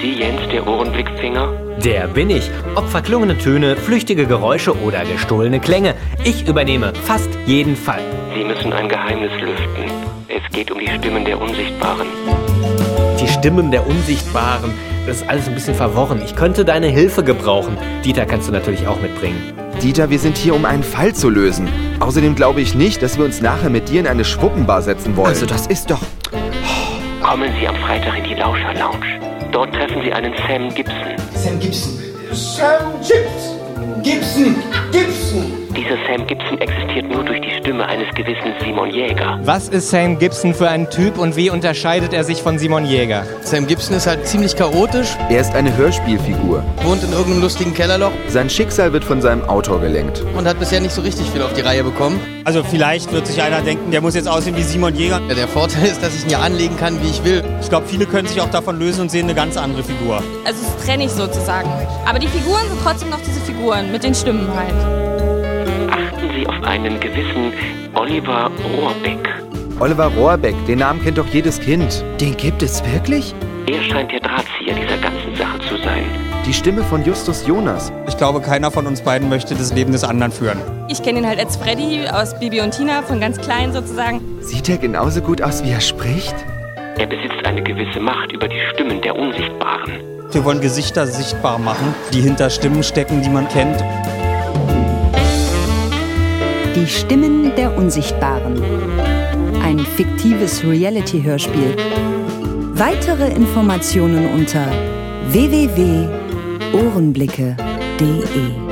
Sie Jens, der Ohrenblickfinger? Der bin ich. Ob verklungene Töne, flüchtige Geräusche oder gestohlene Klänge. Ich übernehme fast jeden Fall. Sie müssen ein Geheimnis lüften. Es geht um die Stimmen der Unsichtbaren. Die Stimmen der Unsichtbaren. Das ist alles ein bisschen verworren. Ich könnte deine Hilfe gebrauchen. Dieter kannst du natürlich auch mitbringen. Dieter, wir sind hier, um einen Fall zu lösen. Außerdem glaube ich nicht, dass wir uns nachher mit dir in eine Schwuppenbar setzen wollen. Also das ist doch... Kommen Sie am Freitag in die Lauscher Lounge. Dort treffen Sie einen Sam Gibson. Sam Gibson. Sam Gibson. Gibson. Gibson. Dieser Sam Gibson existiert nur durch die Stimme eines gewissen Simon Jäger. Was ist Sam Gibson für ein Typ und wie unterscheidet er sich von Simon Jäger? Sam Gibson ist halt ziemlich chaotisch, Er ist eine Hörspielfigur. wohnt in irgendeinem lustigen Kellerloch Sein Schicksal wird von seinem Autor gelenkt. und hat bisher nicht so richtig viel auf die Reihe bekommen. Also vielleicht wird sich einer denken, der muss jetzt aussehen wie Simon Jäger. Ja, der Vorteil ist, dass ich ihn ja anlegen kann, wie ich will. Ich glaube, viele können sich auch davon lösen und sehen eine ganz andere Figur. Also es ist trennig sozusagen. Aber die Figuren sind trotzdem noch diese Figuren mit den Stimmen halt. Sie auf einen gewissen Oliver Rohrbeck. Oliver Rohrbeck, den Namen kennt doch jedes Kind. Den gibt es wirklich? Er scheint der Drahtzieher dieser ganzen Sache zu sein. Die Stimme von Justus Jonas. Ich glaube, keiner von uns beiden möchte das Leben des anderen führen. Ich kenne ihn halt als Freddy aus Bibi und Tina, von ganz klein sozusagen. Sieht er genauso gut aus, wie er spricht? Er besitzt eine gewisse Macht über die Stimmen der Unsichtbaren. Wir wollen Gesichter sichtbar machen, die hinter Stimmen stecken, die man kennt. Die Stimmen der Unsichtbaren. Ein fiktives Reality-Hörspiel. Weitere Informationen unter www.ohrenblicke.de